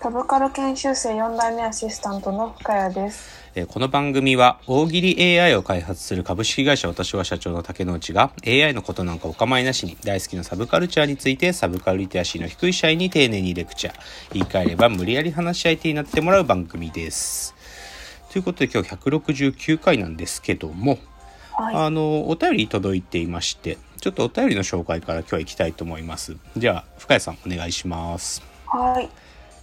サブカル研修生4代目アシスタントの深谷です。えーこの番組は大喜利 AI を開発する株式会社私は社長の竹之内が AI のことなんかお構いなしに大好きなサブカルチャーについてサブカルリテラシーの低い社員に丁寧にレクチャー言い換えれば無理やり話し相手になってもらう番組です。ということで今日169回なんですけども、はあのお便り届いていましてちょっとお便りの紹介から今日は行きたいと思います。じゃあ深谷さんお願いします。い。はい。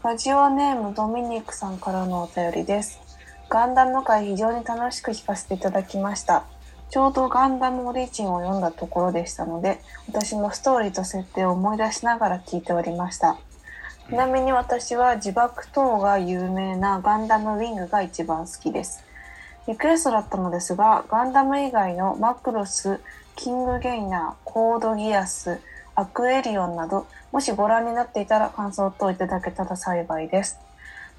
ラジオネームドミニクさんからのお便りです。ガンダム会非常に楽しく聞かせていただきました。ちょうどガンダムオリジンを読んだところでしたので、私もストーリーと設定を思い出しながら聞いておりました。ちなみに私は自爆等が有名なガンダムウィングが一番好きです。リクエストだったのですが、ガンダム以外のマクロス、キングゲイナー、コードギアス、アクエリオンなど、もしご覧になっていたら感想等いただけたら幸いです。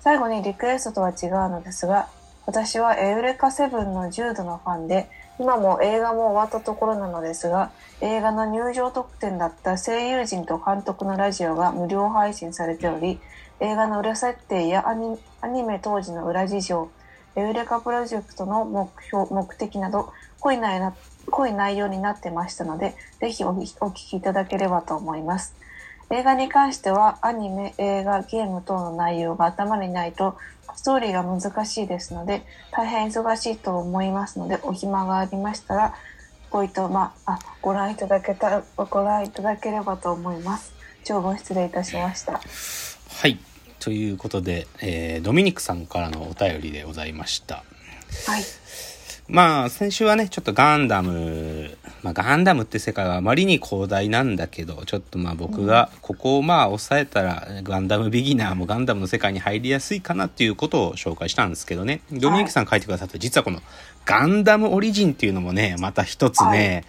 最後にリクエストとは違うのですが、私はエウレカセブンの重度のファンで、今も映画も終わったところなのですが、映画の入場特典だった声優陣と監督のラジオが無料配信されており、映画の裏設定やアニアニメ当時の裏事情、エウレカプロジェクトの目標、目的など、濃いな濃い内容になってましたので、ぜひお聞きいただければと思います。映画に関しては、アニメ、映画、ゲーム等の内容が頭にないと、ストーリーが難しいですので、大変忙しいと思いますので、お暇がありましたら、ご意図、まあ、あ、ご覧いただけた、ご覧いただければと思います。長文失礼いたしました。はい。ということで、えードミニクさんからのお便りでございました。はい。まあ、先週はね、ちょっとガンダム、まあ、ガンダムって世界はあまりに広大なんだけど、ちょっとまあ僕がここをまあ抑えたら、ガンダムビギナーもガンダムの世界に入りやすいかなっていうことを紹介したんですけどね、ドミニクさん書いてくださった、実はこのガンダムオリジンっていうのもね、また一つね、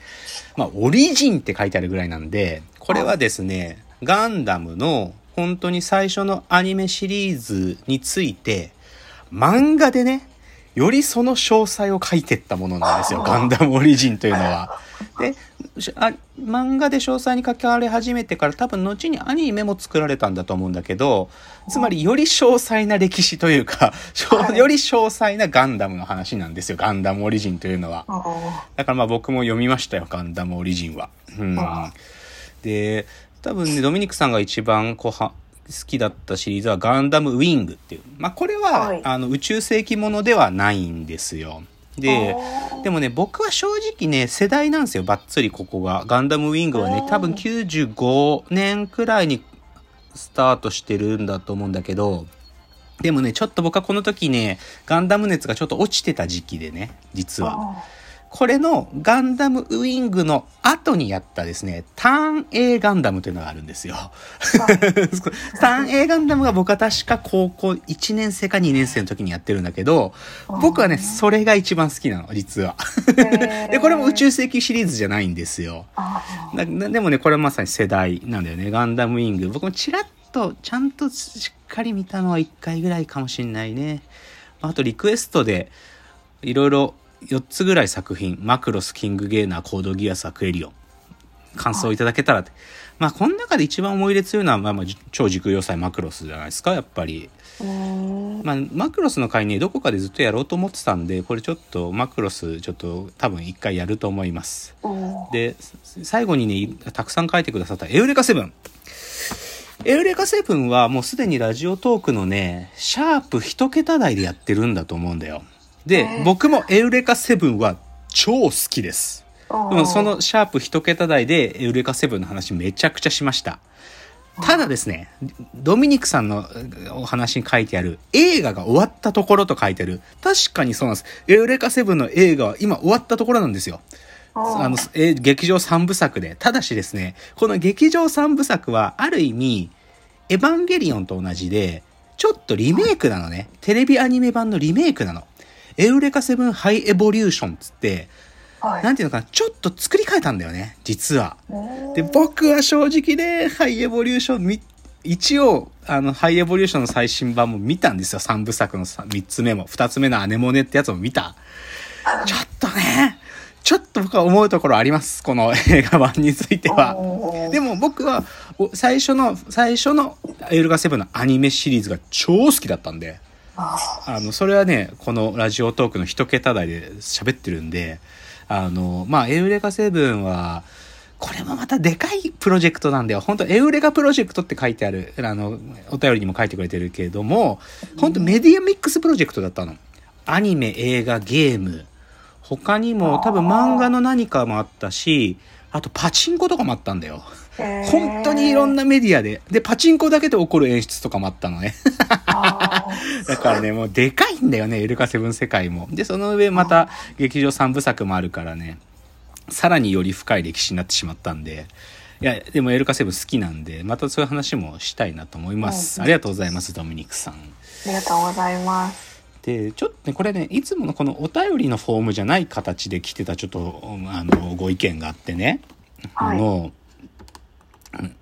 まあ、オリジンって書いてあるぐらいなんで、これはですね、ガンダムの本当に最初のアニメシリーズについて、漫画でね、よりその詳細を書いてったものなんですよ、ガンダムオリジンというのは。で、しあ漫画で詳細に書かれ始めてから多分後にアニメも作られたんだと思うんだけど、つまりより詳細な歴史というか、より詳細なガンダムの話なんですよ、ガンダムオリジンというのは。だからまあ僕も読みましたよ、ガンダムオリジンは。うんあ。で、多分ね、ドミニクさんが一番こうは好きだったシリーズはガンダムウィングっていう。まあこれは、はいあの宇宙世紀ものではないんですよ。ででもね、僕は正直ね、世代なんですよ、ばっつりここが。ガンダムウィングはね多分95年くらいにスタートしてるんだと思うんだけど、でもね、ちょっと僕はこの時ね、ガンダム熱がちょっと落ちてた時期でね、実は。あこれのガンダムウィングの後にやったですね、ターン A ガンダムというのがあるんですよ。ターン A ガンダムが僕は確か高校1年生か2年生の時にやってるんだけど、僕はね、それが一番好きなの、実は。ー で、これも宇宙世紀シリーズじゃないんですよ。でもね、これはまさに世代なんだよね。ガンダムウィング。僕もちらっと、ちゃんとしっかり見たのは1回ぐらいかもしんないね。あとリクエストで、いろいろ4つぐらい作品、マクロス、キングゲイナー、コードギアス、アクエリオン、感想いただけたらって。まあ、この中で一番思い入れ強いのは、まあまあ、超時空要塞マクロスじゃないですか、やっぱり。まあ、マクロスの回ね、どこかでずっとやろうと思ってたんで、これちょっと、マクロス、ちょっと多分一回やると思います。で、最後にね、たくさん書いてくださったエウレカセブン。エウレカセブンはもうすでにラジオトークのね、シャープ一桁台でやってるんだと思うんだよ。で、えー僕もエウレカセブンは超好きです。でもそのシャープ一桁台でエウレカセブンの話めちゃくちゃしました。ただですね、ドミニクさんのお話に書いてある映画が終わったところと書いてある。確かにそうなんです。エウレカセブンの映画は今終わったところなんですよ。あの、えー劇場三部作で。ただしですね、この劇場三部作は、ある意味、エヴァンゲリオンと同じで、ちょっとリメイクなのね。テレビアニメ版のリメイクなの。エウレカセブンハイエボリューションつって、はい。なんていうのかな、ちょっと作り変えたんだよね、実は。うんで、僕は正直ね、ハイエボリューションみ、一応、あの、ハイエボリューションの最新版も見たんですよ。3部作のさ3つ目も。2つ目のアネモネってやつも見た。ちょっとね、ちょっと僕は思うところあります。この映画版については。でも僕は、お最初の、最初のエルガセブンのアニメシリーズが超好きだったんで、ああの、それはね、このラジオトークの一桁台で喋ってるんで、あの、まあ、エウレカセブンは、これもまたでかいプロジェクトなんだよ。本当エウレカプロジェクトって書いてある、あの、お便りにも書いてくれてるけれども、本当メディアミックスプロジェクトだったの。アニメ、映画、ゲーム。他にも多分漫画の何かもあったし、あとパチンコとかもあったんだよ。ー本当にいろんな。なメディアで。で、パチンコだけで起こる演出とかもあったのね。だからね、もうでかいんだよね、エルカセブン世界も。で、その上また劇場3部作もあるからね、さらにより深い歴史になってしまったんで、いや、でもエルカセブン好きなんで、またそういう話もしたいなと思います。うんありがとうございます、ドミニクさん。ありがとうございます。で、ちょっとね、これね、いつものこのお便りのフォームじゃない形で来てたちょっと、あの、ご意見があってね、あの、うん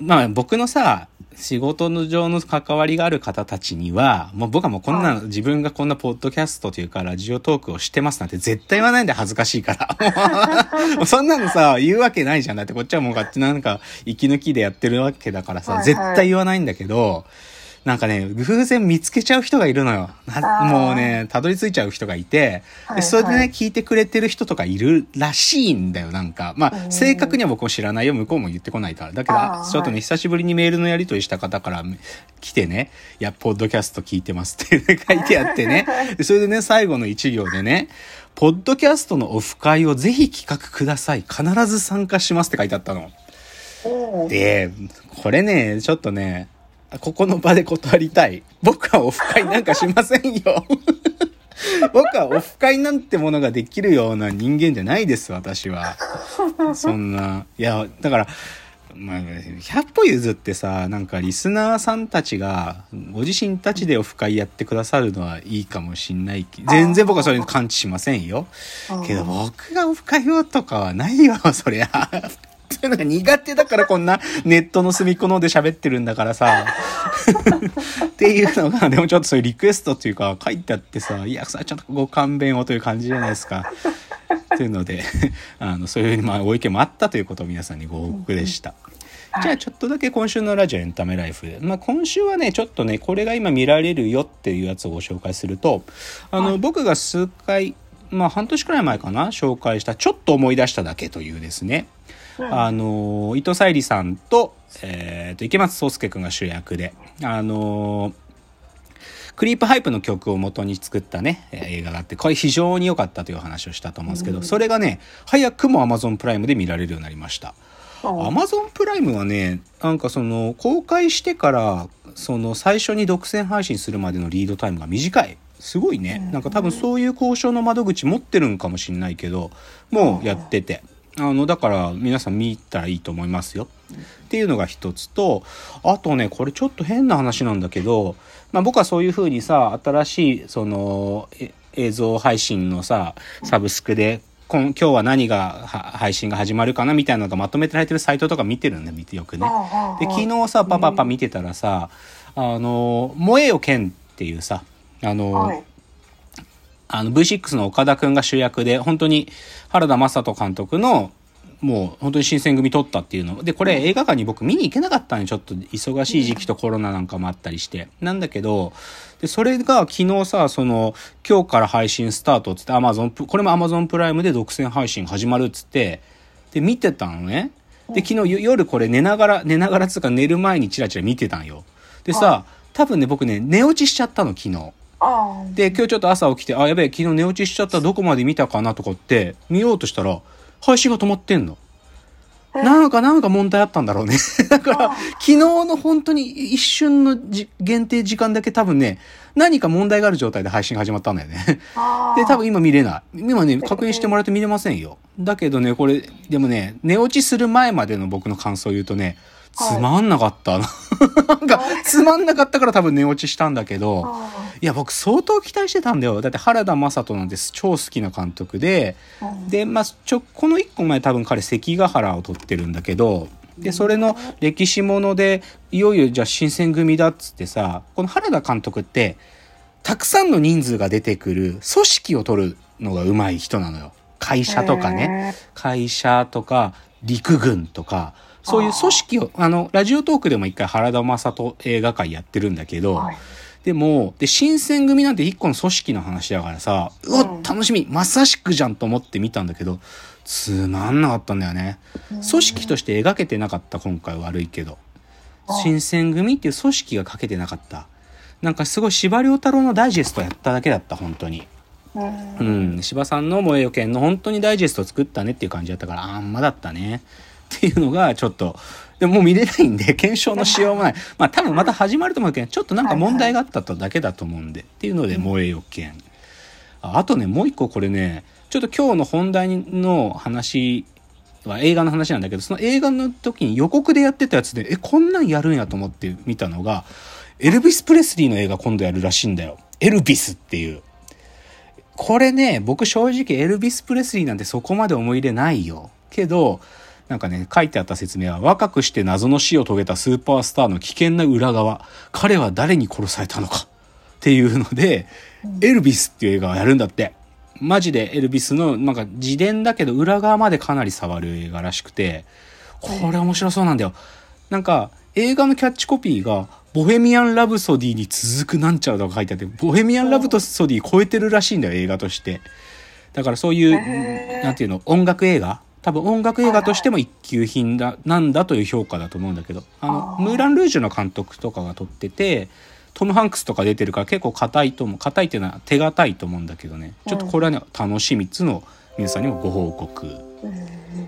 まあ僕のさ、仕事の上の関わりがある方たちには、もう僕はもうこんな、は自分がこんなポッドキャストというかラジオトークをしてますなんて絶対言わないんで恥ずかしいから。そんなのさ、言うわけないじゃん。だってこっちはもう勝手なんか息抜きでやってるわけだからさ、はいはい絶対言わないんだけど、なんかね、偶然見つけちゃう人がいるのよ。もうね、たどり着いちゃう人がいて、はいでそれでね、はい聞いてくれてる人とかいるらしいんだよ、なんか。まあ、うん正確には僕も知らないよ、向こうも言ってこないから。だけどちょっとね、はい久しぶりにメールのやり取りした方から来てね、いや、ポッドキャスト聞いてますって書いてあってね。でそれでね、最後の一行でね、ポッドキャストのオフ会をぜひ企画ください。必ず参加しますって書いてあったの。で、これね、ちょっとね、ここの場で断りたい。僕はオフ会なんかしませんよ。僕はオフ会なんてものができるような人間じゃないです、私は。そんな。いや、だから、まあ、100歩譲ってさ、なんかリスナーさんたちが、ご自身たちでオフ会やってくださるのはいいかもしんないけ全然僕はそれに感知しませんよ。けど僕がオフ会をとかはないよ、そりゃ。そういうのが苦手だからこんなネットの隅っこので喋ってるんだからさ。っていうのが、でもちょっとそういうリクエストっていうか書いてあってさ、いや、さ、ちょっとご勘弁をという感じじゃないですか。というので、あの、そういう、まあ、ご意見もあったということを皆さんにご報告でした。じゃあちょっとだけ今週のラジオエンタメライフで。まあ今週はね、ちょっとね、これが今見られるよっていうやつをご紹介すると、あの、僕が数回、まあ半年くらい前かな、紹介した、ちょっと思い出しただけというですね、あの、伊藤沙莉さんと、えっ、と、池松壮亮くんが主役で、あのクリープハイプの曲を元に作ったね、えー映画があって、これ非常に良かったというお話をしたと思うんですけど、それがね、早くも Amazon プライムで見られるようになりました。おアマゾンプライムはね、なんかその、公開してから、その、最初に独占配信するまでのリードタイムが短い。すごいね。なんか多分そういう交渉の窓口持ってるんかもしんないけど、もうやってて。あの、だから皆さん見たらいいと思いますよ。っていうのが一つと、あとね、これちょっと変な話なんだけど、まあ僕はそういう風にさ、新しい、その、え映像配信のさ、サブスクで、今今日は何がは配信が始まるかなみたいなのがまとめてられてるサイトとか見てるんだ見てよくね。で昨日さパパパ見てたらさ「あの燃えよ剣」っていうさあの、はい。あの V6 の岡田くんが主役で本当に原田雅人監督のもう本当に新選組撮ったっていうの。でこれ映画館に僕見に行けなかったのよ。ちょっと忙しい時期とコロナなんかもあったりして。なんだけどでそれが昨日さその今日から配信スタートっつって Amazon プこれも Amazon プライムで独占配信始まるっつってで見てたのね。で昨日よ夜これ寝ながら寝ながらつうか寝る前にチラチラ見てたんよ。でさ多分ね僕ね寝落ちしちゃったの昨日。あで、今日ちょっと朝起きて、あ、やべえ、昨日寝落ちしちゃった、どこまで見たかな？とかって、見ようとしたら、配信が止まってんの？なんか、なんか問題あったんだろうね。だから、昨日の本当に一瞬のじ限定時間だけ多分ね、何か問題がある状態で配信が始まったんだよね。あ。で、多分今見れない。今ね、確認してもらって見れませんよ。だけどね、これ、でもね、寝落ちする前までの僕の感想を言うとね、つまんなかった。なんか、つまんなかったから多分寝落ちしたんだけど、いや僕相当期待してたんだよ。だって原田雅人なんて超好きな監督で、うん。でまあちょこの1個前多分彼関ヶ原を撮ってるんだけど。でそれの歴史ものでいよいよじゃあ新選組だっつってさこの原田監督ってたくさんの人数が出てくる組織を取るのが上手い人なのよ。会社とかね。会社とか陸軍とか。そういう組織をあのラジオトークでも一回原田雅人映画界やってるんだけど、はい。でも、で、新選組なんて一個の組織の話だからさ、うわうん、楽しみまさしくじゃんと思って見たんだけど、つまんなかったんだよね。組織として描けてなかった、今回悪いけど。あ新選組っていう組織が書けてなかった。なんかすごい司馬遼太郎のダイジェストやっただけだった、本当に。うんうん、柴さんの萌えよ剣の本当にダイジェストを作ったねっていう感じだったから、あんまだったね。っていうのがちょっと、でももう見れないんで、検証のしようもない。まあ多分また始まると思うけど、ちょっとなんか問題があったとだけだと思うんで、っていうので、萌えよ剣。ああとね、もう一個これね、ちょっと今日の本題の話は映画の話なんだけど、その映画の時に予告でやってたやつで、え、こんなんやるんやと思って見たのが、エルビス・プレスリーの映画今度やるらしいんだよ。エルビスっていう。これね、僕正直エルビス・プレスリーなんてそこまで思い入れないよ。けど、なんかね、書いてあった説明は、若くして謎の死を遂げたスーパースターの危険な裏側、彼は誰に殺されたのかっていうので、エルビスっていう映画をやるんだって。マジでエルビスの、なんか自伝だけど裏側までかなり触る映画らしくて、これ面白そうなんだよ。なんか、映画のキャッチコピーが、ボヘミアン・ラブソディに続くなんちゃらとか書いてあって、ボヘミアン・ラブソディ超えてるらしいんだよ、映画として。だからそういう、なんていうの、音楽映画多分音楽映画としても一級品だ、なんだという評価だと思うんだけど、あの、ムーラン・ルージュの監督とかが撮ってて、トム・ハンクスとか出てるから結構硬いと思う。硬いっていうのは手堅いと思うんだけどね。ちょっとこれはね、楽しみっつの皆さんにもご報告。うん